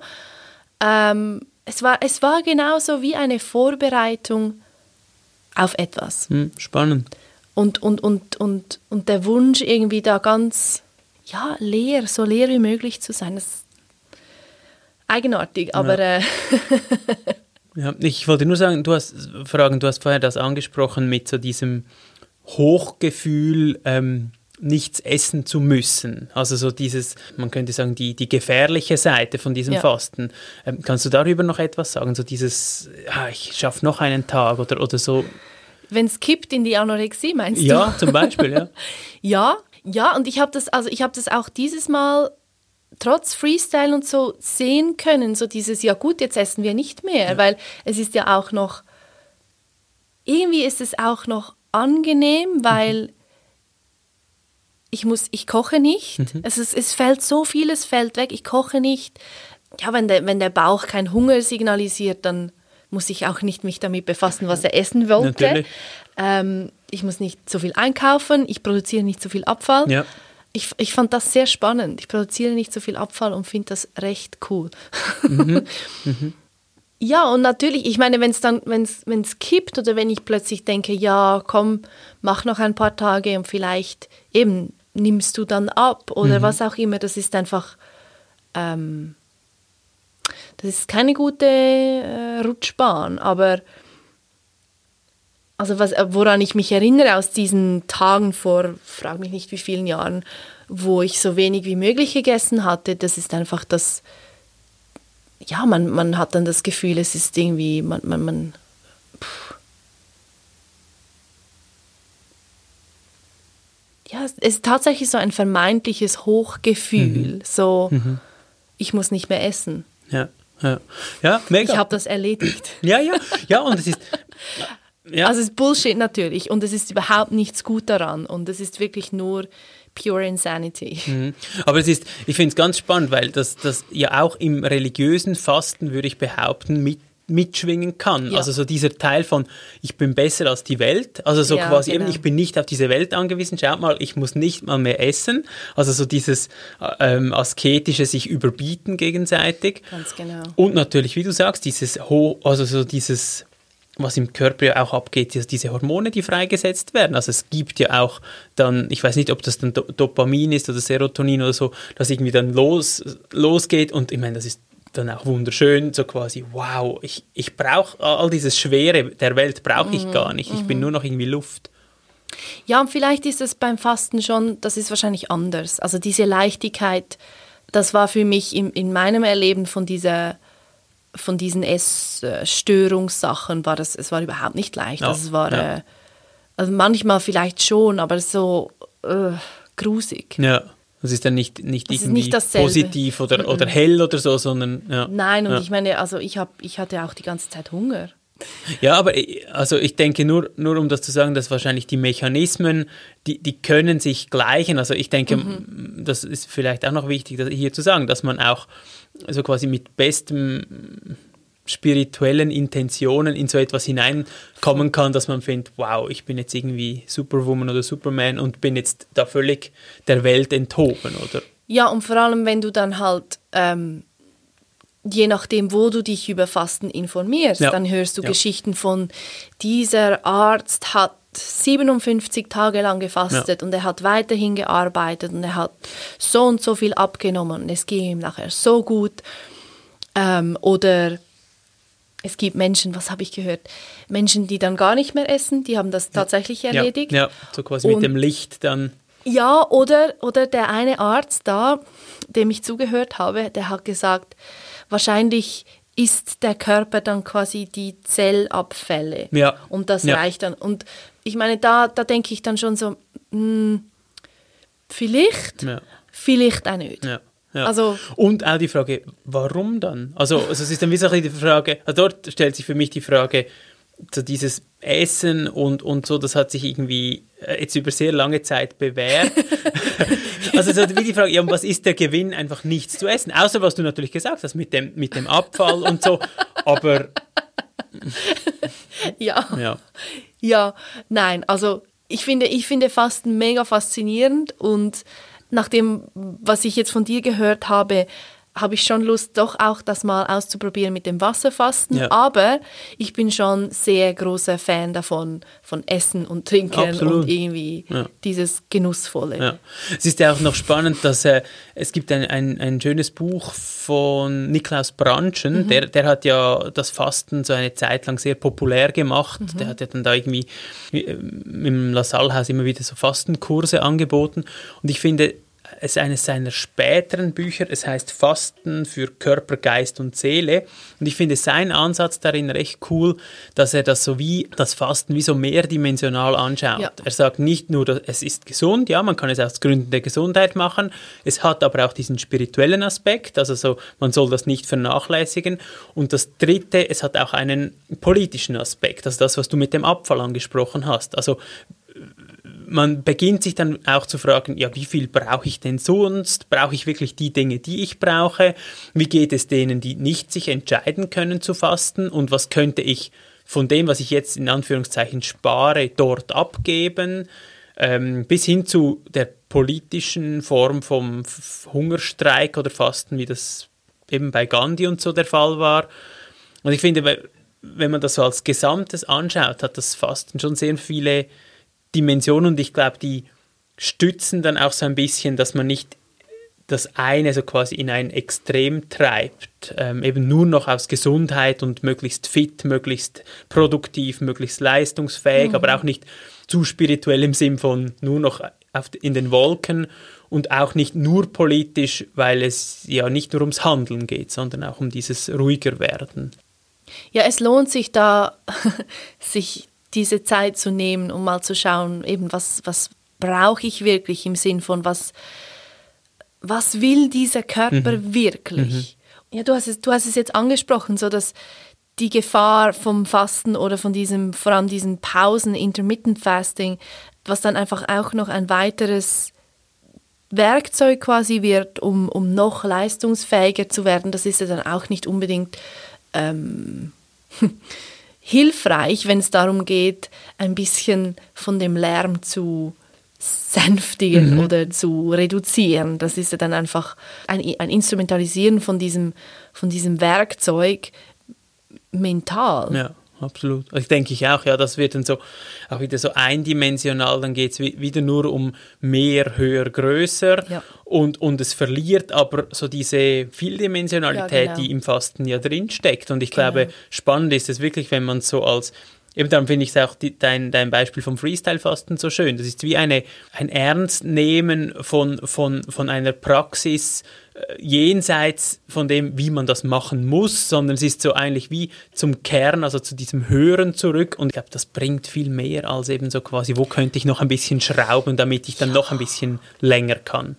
Ähm, es, war, es war genauso wie eine Vorbereitung auf etwas. Hm, spannend. Und, und, und, und, und der Wunsch, irgendwie da ganz ja, leer, so leer wie möglich zu sein. Das ist eigenartig, aber. Ja. Äh [laughs] ja, ich wollte nur sagen, du hast fragen, du hast vorher das angesprochen mit so diesem Hochgefühl, ähm, nichts essen zu müssen. Also so dieses, man könnte sagen, die, die gefährliche Seite von diesem ja. Fasten. Ähm, kannst du darüber noch etwas sagen? So dieses, ah, ich schaffe noch einen Tag oder, oder so. Wenn es kippt in die Anorexie, meinst du? Ja, zum Beispiel, ja. [laughs] ja, ja, und ich habe das, also ich habe das auch dieses Mal trotz Freestyle und so sehen können, so dieses, ja gut, jetzt essen wir nicht mehr, ja. weil es ist ja auch noch, irgendwie ist es auch noch angenehm, weil mhm. ich muss, ich koche nicht. Mhm. Es, ist, es fällt so vieles fällt weg. Ich koche nicht. Ja, wenn der, wenn der Bauch keinen Hunger signalisiert, dann muss ich auch nicht mich damit befassen, was er essen wollte. Ähm, ich muss nicht so viel einkaufen, ich produziere nicht so viel Abfall. Ja. Ich, ich fand das sehr spannend. Ich produziere nicht so viel Abfall und finde das recht cool. Mhm. [laughs] Mhm. Ja, und natürlich, ich meine, wenn es dann, wenn es kippt oder wenn ich plötzlich denke, ja, komm, mach noch ein paar Tage und vielleicht eben nimmst du dann ab oder mhm. was auch immer, das ist einfach, ähm, das ist keine gute äh, Rutschbahn, aber also was, woran ich mich erinnere aus diesen Tagen vor, frag mich nicht wie vielen Jahren, wo ich so wenig wie möglich gegessen hatte, das ist einfach das, ja, man, man hat dann das Gefühl, es ist irgendwie, man, man, man ja, es ist tatsächlich so ein vermeintliches Hochgefühl, mhm. so, mhm. ich muss nicht mehr essen. Ja, ja, ja mega. Ich habe das erledigt. Ja, ja, ja, und es ist. Ja. [laughs] Also es ist Bullshit natürlich und es ist überhaupt nichts gut daran und es ist wirklich nur pure Insanity. Mhm. Aber es ist, ich finde es ganz spannend, weil das, das ja auch im religiösen Fasten, würde ich behaupten, mit mitschwingen kann. Ja. Also so dieser Teil von, ich bin besser als die Welt. Also so ja, quasi genau. eben, ich bin nicht auf diese Welt angewiesen. Schaut mal, ich muss nicht mal mehr essen. Also so dieses ähm, asketische sich überbieten gegenseitig. Ganz genau. Und natürlich, wie du sagst, dieses Ho also so dieses was im Körper ja auch abgeht, ist diese Hormone, die freigesetzt werden. Also es gibt ja auch dann, ich weiß nicht, ob das dann Dopamin ist oder Serotonin oder so, das irgendwie dann los, losgeht und ich meine, das ist dann auch wunderschön, so quasi, wow, ich, ich brauche all dieses Schwere der Welt brauche ich mhm, gar nicht, ich bin mhm. nur noch irgendwie Luft. Ja, und vielleicht ist es beim Fasten schon, das ist wahrscheinlich anders. Also diese Leichtigkeit, das war für mich in, in meinem Erleben von dieser von diesen Essstörungssachen war das, es war überhaupt nicht leicht. Ja, also es war, ja. äh, also manchmal vielleicht schon, aber so äh, grusig. Ja. Das ist dann nicht, nicht das irgendwie nicht positiv oder, oder hell oder so, sondern. Ja. Nein, und ja. ich meine, also ich, hab, ich hatte auch die ganze Zeit Hunger. Ja, aber also ich denke nur, nur um das zu sagen, dass wahrscheinlich die Mechanismen, die, die können sich gleichen. Also ich denke, mhm. das ist vielleicht auch noch wichtig hier zu sagen, dass man auch so quasi mit bestem spirituellen Intentionen in so etwas hineinkommen kann, dass man findet, wow, ich bin jetzt irgendwie Superwoman oder Superman und bin jetzt da völlig der Welt enthoben, oder? Ja, und vor allem, wenn du dann halt, ähm, je nachdem, wo du dich über Fasten informierst, ja. dann hörst du ja. Geschichten von, dieser Arzt hat 57 Tage lang gefastet ja. und er hat weiterhin gearbeitet und er hat so und so viel abgenommen und es ging ihm nachher so gut. Ähm, oder es gibt Menschen, was habe ich gehört? Menschen, die dann gar nicht mehr essen, die haben das tatsächlich erledigt. Ja, ja so quasi Und, mit dem Licht dann. Ja, oder, oder der eine Arzt da, dem ich zugehört habe, der hat gesagt, wahrscheinlich isst der Körper dann quasi die Zellabfälle. Ja. Und das ja. reicht dann. Und ich meine, da, da denke ich dann schon so, mh, hm, vielleicht, ja. vielleicht auch nicht. Ja. Ja. Also, und auch die Frage, warum dann? Also, also es ist dann wie so die Frage, also dort stellt sich für mich die Frage, so dieses Essen und, und so, das hat sich irgendwie äh, jetzt über sehr lange Zeit bewährt. [laughs] also so wie die Frage, ja, was ist der Gewinn, einfach nichts zu essen? Außer was du natürlich gesagt hast mit dem, mit dem Abfall und so, aber... ja. ja. [laughs] Ja, nein, also ich finde, ich finde Fasten mega faszinierend und nach dem, was ich jetzt von dir gehört habe, habe ich schon Lust, doch auch das mal auszuprobieren mit dem Wasserfasten. Ja. Aber ich bin schon sehr großer Fan davon, von Essen und Trinken Absolut. und irgendwie ja. dieses Genussvolle. Ja. Es ist ja auch noch spannend, dass äh, es gibt ein, ein, ein schönes Buch von Niklaus Branschen, mhm. der, der hat ja das Fasten so eine Zeit lang sehr populär gemacht. Mhm. Der hat ja dann da irgendwie äh, im LaSalle-Haus immer wieder so Fastenkurse angeboten. Und ich finde, es ist eines seiner späteren Bücher. Es heißt Fasten für Körper, Geist und Seele. Und ich finde seinen Ansatz darin recht cool, dass er das so wie das Fasten wie so mehrdimensional anschaut. Ja. Er sagt nicht nur, es ist gesund, ja, man kann es aus Gründen der Gesundheit machen. Es hat aber auch diesen spirituellen Aspekt, also so, man soll das nicht vernachlässigen. Und das dritte, es hat auch einen politischen Aspekt, also das, was du mit dem Abfall angesprochen hast. Also man beginnt sich dann auch zu fragen, ja, wie viel brauche ich denn sonst? Brauche ich wirklich die Dinge, die ich brauche? Wie geht es denen, die nicht sich entscheiden können zu fasten? Und was könnte ich von dem, was ich jetzt in Anführungszeichen spare, dort abgeben? Ähm, bis hin zu der politischen Form vom Hungerstreik oder Fasten, wie das eben bei Gandhi und so der Fall war. Und ich finde, wenn man das so als Gesamtes anschaut, hat das Fasten schon sehr viele Dimensionen und ich glaube, die stützen dann auch so ein bisschen, dass man nicht das eine so quasi in ein Extrem treibt, ähm, eben nur noch aus Gesundheit und möglichst fit, möglichst produktiv, möglichst leistungsfähig, mhm. aber auch nicht zu spirituell im Sinn von nur noch auf, in den Wolken und auch nicht nur politisch, weil es ja nicht nur ums Handeln geht, sondern auch um dieses ruhiger werden. Ja, es lohnt sich da, [laughs] sich diese Zeit zu nehmen, um mal zu schauen, eben was, was brauche ich wirklich im Sinn von was, was will dieser Körper mhm. wirklich? Mhm. Ja, du hast es, du hast es jetzt angesprochen, so dass die Gefahr vom Fasten oder von diesem, vor allem diesen Pausen, Intermittent Fasting, was dann einfach auch noch ein weiteres Werkzeug quasi wird, um, um noch leistungsfähiger zu werden, das ist ja dann auch nicht unbedingt ähm, [laughs] hilfreich, wenn es darum geht, ein bisschen von dem Lärm zu sänftigen mhm. oder zu reduzieren. Das ist ja dann einfach ein, ein Instrumentalisieren von diesem, von diesem Werkzeug mental. Ja absolut. Ich denke ich auch, ja, das wird dann so auch wieder so eindimensional, dann geht es wieder nur um mehr, höher, größer ja. und, und es verliert aber so diese Vieldimensionalität, ja, genau. die im Fasten ja drinsteckt. Und ich glaube, genau. spannend ist es wirklich, wenn man so als Eben darum finde ich auch die, dein, dein Beispiel vom Freestyle-Fasten so schön. Das ist wie eine, ein Ernstnehmen von, von, von einer Praxis jenseits von dem, wie man das machen muss, sondern es ist so eigentlich wie zum Kern, also zu diesem Hören zurück. Und ich glaube, das bringt viel mehr als eben so quasi, wo könnte ich noch ein bisschen schrauben, damit ich dann ja. noch ein bisschen länger kann.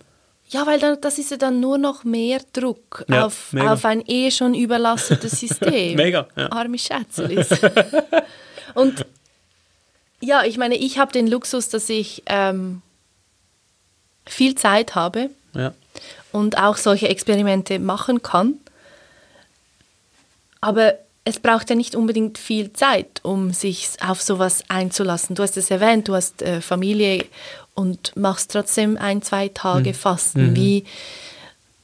Ja, weil dann, das ist ja dann nur noch mehr Druck ja, auf, auf ein eh schon überlastetes [laughs] System. mega. Ja. Arme Schätzelis. [laughs] Und ja, ich meine, ich habe den Luxus, dass ich ähm, viel Zeit habe ja. Und auch solche Experimente machen kann. Aber es braucht ja nicht unbedingt viel Zeit, um sich auf sowas einzulassen. Du hast es erwähnt, du hast äh, Familie und machst trotzdem ein, zwei Tage mhm. Fasten. Mhm. Wie,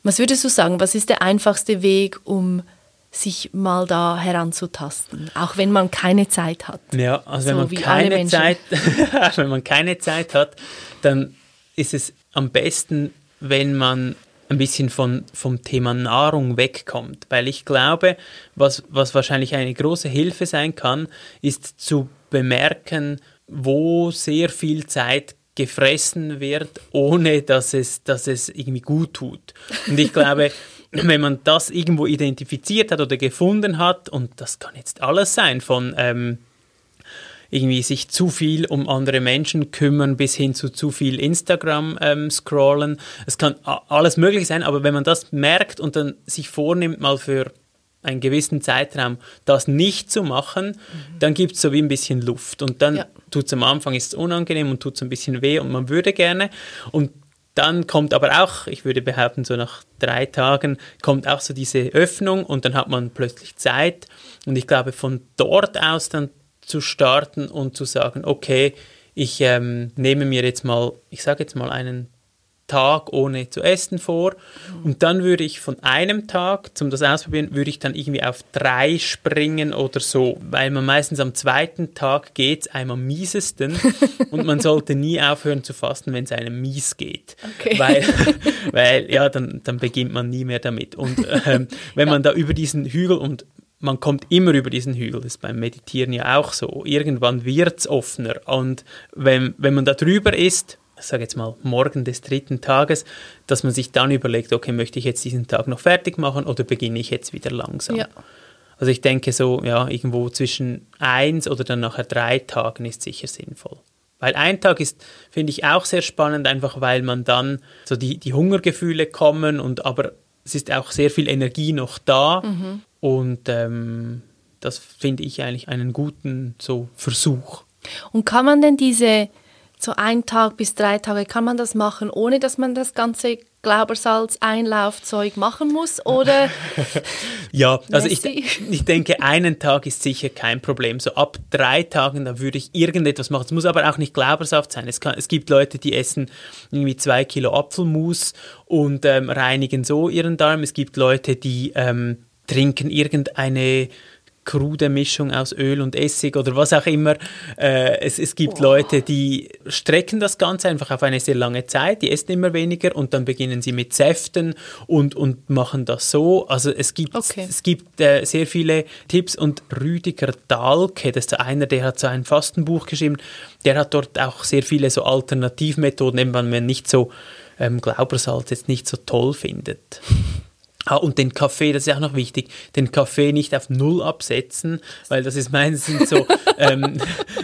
was würdest du sagen, was ist der einfachste Weg, um sich mal da heranzutasten, auch wenn man keine Zeit hat. Ja, also wenn, so man keine Zeit, [laughs] wenn man keine Zeit hat, dann ist es am besten, wenn man ein bisschen von, vom Thema Nahrung wegkommt. Weil ich glaube, was, was wahrscheinlich eine große Hilfe sein kann, ist zu bemerken, wo sehr viel Zeit gefressen wird, ohne dass es, dass es irgendwie gut tut. Und ich glaube, [laughs] wenn man das irgendwo identifiziert hat oder gefunden hat, und das kann jetzt alles sein, von ähm, irgendwie sich zu viel um andere Menschen kümmern bis hin zu zu viel Instagram ähm, scrollen. Es kann alles möglich sein, aber wenn man das merkt und dann sich vornimmt, mal für einen gewissen Zeitraum das nicht zu machen, mhm. dann gibt es so wie ein bisschen Luft. Und dann ja. tut es am Anfang ist unangenehm und tut es ein bisschen weh und man würde gerne. Und dann kommt aber auch, ich würde behaupten, so nach drei Tagen kommt auch so diese Öffnung und dann hat man plötzlich Zeit. Und ich glaube, von dort aus dann zu starten und zu sagen, okay, ich ähm, nehme mir jetzt mal, ich sage jetzt mal einen Tag ohne zu essen vor. Und dann würde ich von einem Tag, zum das ausprobieren, würde ich dann irgendwie auf drei springen oder so, weil man meistens am zweiten Tag geht es einem am miesesten [laughs] und man sollte nie aufhören zu fasten, wenn es einem mies geht. Okay. Weil, [laughs] weil ja, dann, dann beginnt man nie mehr damit. Und ähm, wenn ja. man da über diesen Hügel und man kommt immer über diesen Hügel, das ist beim Meditieren ja auch so. Irgendwann wird es offener. Und wenn, wenn man da drüber ist, ich sage jetzt mal, morgen des dritten Tages, dass man sich dann überlegt, okay, möchte ich jetzt diesen Tag noch fertig machen oder beginne ich jetzt wieder langsam? Ja. Also ich denke so, ja, irgendwo zwischen eins oder dann nachher drei Tagen ist sicher sinnvoll. Weil ein Tag ist, finde ich, auch sehr spannend, einfach weil man dann so die, die Hungergefühle kommen und aber es ist auch sehr viel Energie noch da mhm. Und ähm, das finde ich eigentlich einen guten so Versuch. Und kann man denn diese so ein Tag bis drei Tage kann man das machen, ohne dass man das ganze Glaubersalz Einlaufzeug machen muss oder? [laughs] Ja also ich, [laughs] ich denke einen Tag ist sicher kein Problem. So ab drei Tagen da würde ich irgendetwas machen. Es muss aber auch nicht Glaubersaft sein. Es, kann, es gibt Leute die essen irgendwie zwei Kilo Apfelmus und ähm, reinigen so ihren Darm. Es gibt Leute die ähm, trinken irgendeine krude Mischung aus Öl und Essig oder was auch immer. Äh, es, es gibt oh. Leute, die strecken das Ganze einfach auf eine sehr lange Zeit, die essen immer weniger und dann beginnen sie mit Säften und, und machen das so. Also es gibt, okay. es gibt äh, sehr viele Tipps und Rüdiger Dahlke, das ist einer, der hat so ein Fastenbuch geschrieben, der hat dort auch sehr viele so Alternativmethoden, eben wenn man nicht so ähm, Glaubersalz jetzt nicht so toll findet. Ah, und den Kaffee, das ist auch noch wichtig, den Kaffee nicht auf Null absetzen, weil das ist meistens so [laughs] ähm,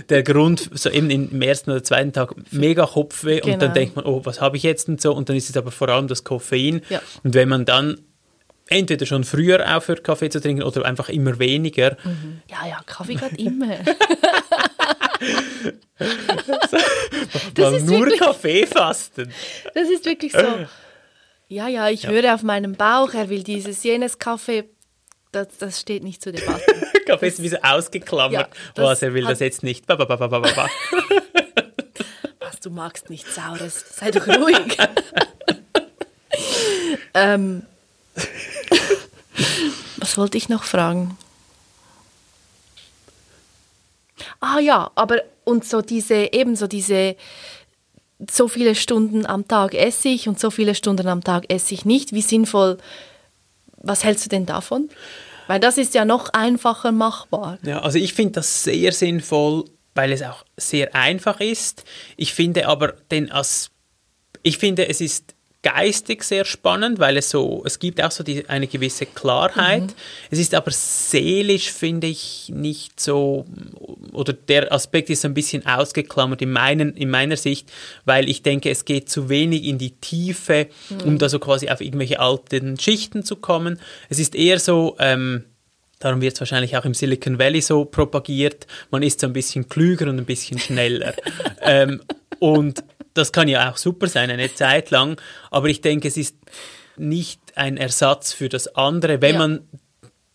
der Grund, so eben im ersten oder zweiten Tag mega Kopfweh genau. und dann genau. denkt man, oh, was habe ich jetzt und so und dann ist es aber vor allem das Koffein. Ja. Und wenn man dann entweder schon früher aufhört, Kaffee zu trinken oder einfach immer weniger. Mhm. Ja, ja, Kaffee geht immer. [laughs] [laughs] das ist nur wirklich, Kaffee fasten. Das ist wirklich so. Ja, ja, ich ja. höre auf meinen Bauch, er will dieses, jenes Kaffee. Das, das steht nicht zur Debatte. [laughs] Kaffee ist wie so ausgeklammert. Ja, Was, er will das jetzt nicht. Ba, ba, ba, [laughs] Was, du magst nichts Saures. Sei doch ruhig. [laughs] ähm, was wollte ich noch fragen? Ah ja, aber und so diese, ebenso diese, so viele Stunden am Tag esse ich und so viele Stunden am Tag esse ich nicht. Wie sinnvoll, was hältst du denn davon? Weil das ist ja noch einfacher machbar. Ja, also ich finde das sehr sinnvoll, weil es auch sehr einfach ist. Ich finde aber den As ich finde, es ist geistig sehr spannend, weil es so, es gibt auch so die, eine gewisse Klarheit. Mhm. Es ist aber seelisch, finde ich, nicht so, oder der Aspekt ist so ein bisschen ausgeklammert in, meinen, in meiner Sicht, weil ich denke, es geht zu wenig in die Tiefe, mhm. um da so quasi auf irgendwelche alten Schichten zu kommen. Es ist eher so, ähm, Darum wird es wahrscheinlich auch im Silicon Valley so propagiert. Man ist so ein bisschen klüger und ein bisschen schneller. [laughs] ähm, und das kann ja auch super sein, eine Zeit lang, aber ich denke, es ist nicht ein Ersatz für das andere, wenn ja. man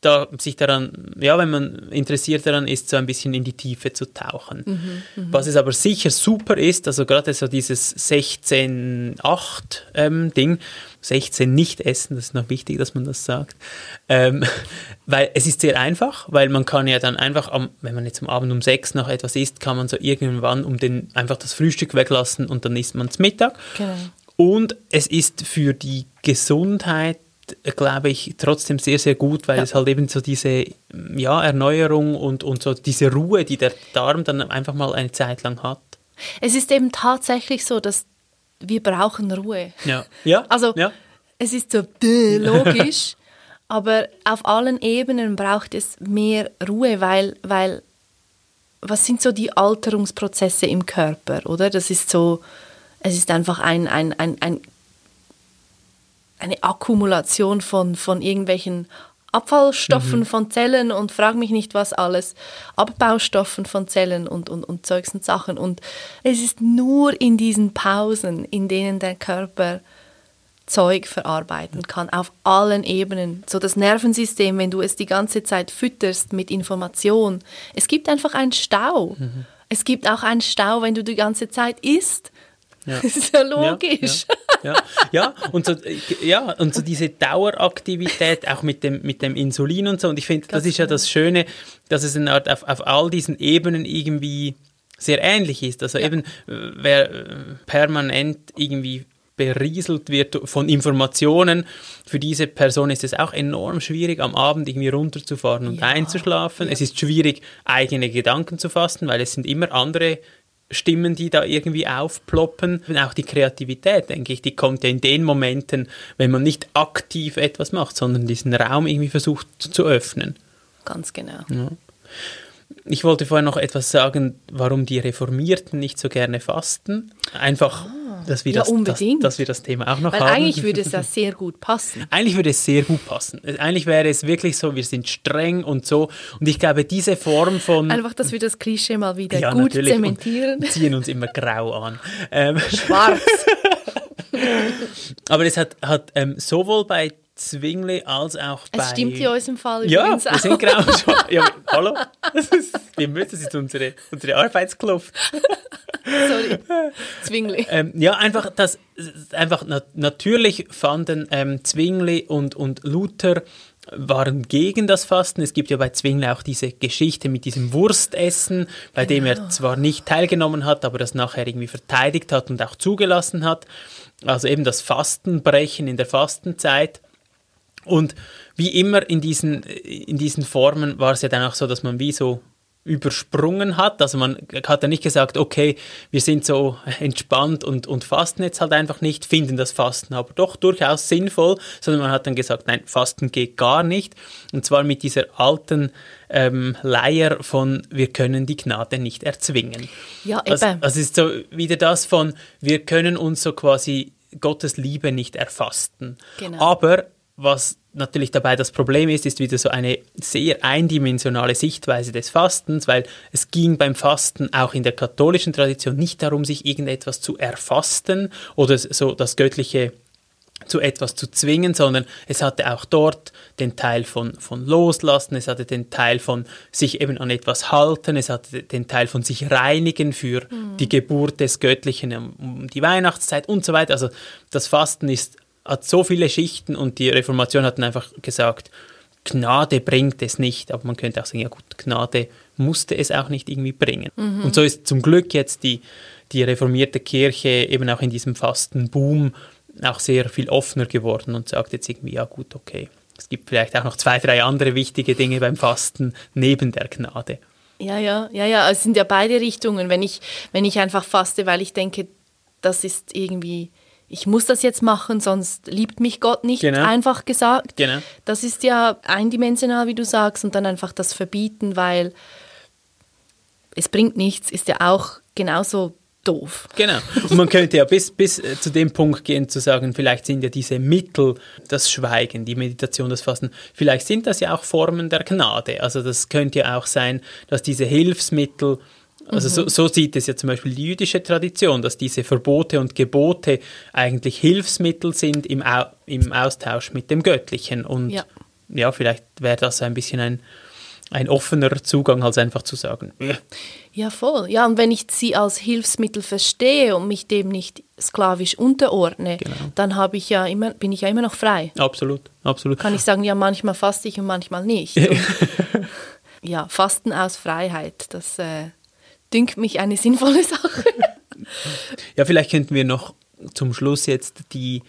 da sich daran, ja, wenn man interessiert daran ist, so ein bisschen in die Tiefe zu tauchen. Mhm, mh. Was es aber sicher super ist, also gerade so dieses 16-8-Ding, ähm, 16 nicht essen, das ist noch wichtig, dass man das sagt, ähm, [laughs] weil es ist sehr einfach, weil man kann ja dann einfach, am, wenn man jetzt am Abend um 6 noch etwas isst, kann man so irgendwann um den einfach das Frühstück weglassen und dann isst man es Mittag. Genau. Und es ist für die Gesundheit glaube ich, trotzdem sehr, sehr gut, weil ja. es halt eben so diese ja, Erneuerung und, und so diese Ruhe, die der Darm dann einfach mal eine Zeit lang hat. Es ist eben tatsächlich so, dass wir brauchen Ruhe. Ja. ja. Also ja. es ist so logisch, [laughs] aber auf allen Ebenen braucht es mehr Ruhe, weil, weil was sind so die Alterungsprozesse im Körper, oder? Das ist so, es ist einfach ein, ein, ein, ein eine Akkumulation von, von irgendwelchen Abfallstoffen mhm. von Zellen und frag mich nicht was alles, Abbaustoffen von Zellen und, und, und Zeugs und Sachen. Und es ist nur in diesen Pausen, in denen der Körper Zeug verarbeiten kann, auf allen Ebenen. So das Nervensystem, wenn du es die ganze Zeit fütterst mit Information. Es gibt einfach einen Stau. Mhm. Es gibt auch einen Stau, wenn du die ganze Zeit isst. Ja. [laughs] Das ist ja logisch. Ja, ja, ja. und, so, ja und so diese Daueraktivität, auch mit dem, mit dem Insulin und so. Und ich finde, das ist ja das Schöne, dass es eine Art auf, auf all diesen Ebenen irgendwie sehr ähnlich ist. Also ja. eben, wer permanent irgendwie berieselt wird von Informationen, für diese Person ist es auch enorm schwierig, am Abend irgendwie runterzufahren und ja, einzuschlafen. Ja. Es ist schwierig, eigene Gedanken zu fassen, weil es sind immer andere Stimmen, die da irgendwie aufploppen. Und auch die Kreativität, denke ich, die kommt ja in den Momenten, wenn man nicht aktiv etwas macht, sondern diesen Raum irgendwie versucht zu öffnen. Ganz genau. Ja. Ich wollte vorher noch etwas sagen, warum die Reformierten nicht so gerne fasten. Einfach ah dass wir, ja, das, das, dass wir das Thema auch noch Weil haben. Eigentlich würde es ja sehr gut passen. [laughs] Eigentlich würde es sehr gut passen. Eigentlich wäre es wirklich so, wir sind streng und so. Und ich glaube, diese Form von... Einfach, dass wir das Klischee mal wieder ja, gut zementieren. Und [laughs] ziehen uns immer grau an. Ähm, Schwarz. [laughs] Aber es hat, hat ähm, sowohl bei Zwingli als auch bei... Es stimmt in unserem Fall ja, übrigens auch. wir sind genau [laughs] schon... Ja, hallo? Das [laughs] ist, wir müssen, ist unsere, unsere Arbeitskluft. Sorry, Zwingli. Ähm, ja, einfach, das, einfach na natürlich fanden ähm, Zwingli und, und Luther waren gegen das Fasten. Es gibt ja bei Zwingli auch diese Geschichte mit diesem Wurstessen, bei genau. dem er genau. zwar nicht teilgenommen hat, aber das nachher irgendwie verteidigt hat und auch zugelassen hat. Also eben das Fastenbrechen in der Fastenzeit. Und wie immer in diesen, in diesen Formen war es ja dann auch so, dass man wie so übersprungen hat. Also man hat ja nicht gesagt, okay, wir sind so entspannt und, und fasten jetzt halt einfach nicht, finden das Fasten aber doch durchaus sinnvoll, sondern man hat dann gesagt, nein, Fasten geht gar nicht. Und zwar mit dieser alten ähm, Leier von, wir können die Gnade nicht erzwingen. Ja, eben. Also, also ist so wieder das von, wir können uns so quasi Gottes Liebe nicht erfasten. Genau. Aber was natürlich dabei das Problem ist, ist wieder so eine sehr eindimensionale Sichtweise des Fastens, weil es ging beim Fasten auch in der katholischen Tradition nicht darum, sich irgendetwas zu erfasten oder so das göttliche zu etwas zu zwingen, sondern es hatte auch dort den Teil von, von Loslassen, es hatte den Teil von sich eben an etwas halten, es hatte den Teil von sich reinigen für mhm. die Geburt des Göttlichen um die Weihnachtszeit und so weiter. Also das Fasten ist hat so viele Schichten und die Reformation hat dann einfach gesagt, Gnade bringt es nicht, aber man könnte auch sagen, ja gut, Gnade musste es auch nicht irgendwie bringen. Mhm. Und so ist zum Glück jetzt die, die reformierte Kirche eben auch in diesem Fastenboom auch sehr viel offener geworden und sagt jetzt irgendwie, ja gut, okay. Es gibt vielleicht auch noch zwei, drei andere wichtige Dinge beim Fasten neben der Gnade. Ja, ja, ja, ja, es sind ja beide Richtungen. Wenn ich, wenn ich einfach faste, weil ich denke, das ist irgendwie ich muss das jetzt machen, sonst liebt mich Gott nicht, genau. einfach gesagt. Genau. Das ist ja eindimensional, wie du sagst, und dann einfach das Verbieten, weil es bringt nichts, ist ja auch genauso doof. Genau. Und man könnte ja bis, bis äh, zu dem Punkt gehen, zu sagen, vielleicht sind ja diese Mittel, das Schweigen, die Meditation, das Fasten, vielleicht sind das ja auch Formen der Gnade. Also das könnte ja auch sein, dass diese Hilfsmittel also so, mhm. so, sieht es ja zum Beispiel die jüdische Tradition, dass diese Verbote und Gebote eigentlich Hilfsmittel sind im, Au im Austausch mit dem Göttlichen. Und ja, ja vielleicht wäre das ein bisschen ein, ein offener Zugang, als einfach zu sagen. Ja, voll. Ja, und wenn ich sie als Hilfsmittel verstehe und mich dem nicht sklavisch unterordne, genau. dann habe ich ja immer, bin ich ja immer noch frei. Absolut, absolut. Kann ich sagen, ja, manchmal faste ich und manchmal nicht. Und [laughs] ja, Fasten aus Freiheit, das äh, dünkt mich eine sinnvolle [laughs] Sache. ja, vielleicht könnten wir noch zum Schluss jetzt die,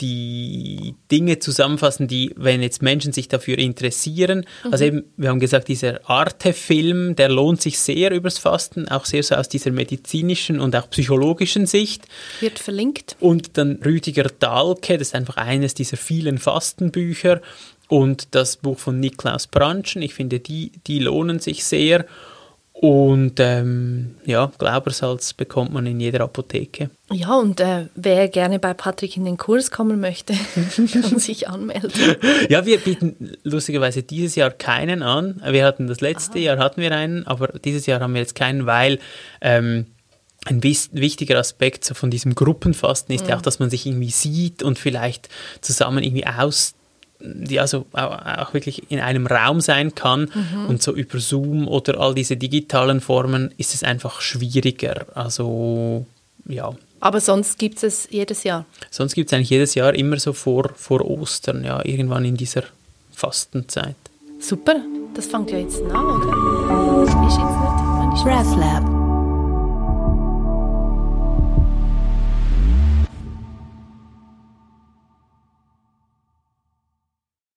die Dinge zusammenfassen, die, wenn jetzt Menschen sich dafür interessieren, mhm. also eben, wir haben gesagt, dieser Arte-Film, der lohnt sich sehr übers Fasten, auch sehr so aus dieser medizinischen und auch psychologischen Sicht. Wird verlinkt. Und dann Rüdiger Dahlke, das ist einfach eines dieser vielen Fastenbücher und das Buch von Niklaus Branschen, ich finde, die, die lohnen sich sehr. Und ähm, ja, Glaubersalz bekommt man in jeder Apotheke. Ja, und äh, wer gerne bei Patrick in den Kurs kommen möchte, [laughs] kann sich anmelden. Ja, wir bieten lustigerweise dieses Jahr keinen an. Wir hatten das letzte Aha. Jahr hatten wir einen, aber dieses Jahr haben wir jetzt keinen, weil ähm, ein wichtiger Aspekt so von diesem Gruppenfasten ist ja auch, dass man sich irgendwie sieht und vielleicht zusammen irgendwie aus die also auch wirklich in einem Raum sein kann mhm. und so über Zoom oder all diese digitalen Formen ist es einfach schwieriger. Also ja. Aber sonst gibt es jedes Jahr? Sonst gibt es eigentlich jedes Jahr immer so vor, vor Ostern, ja, irgendwann in dieser Fastenzeit. Super, das fängt ja jetzt an, oder? Ist jetzt nicht. RefLab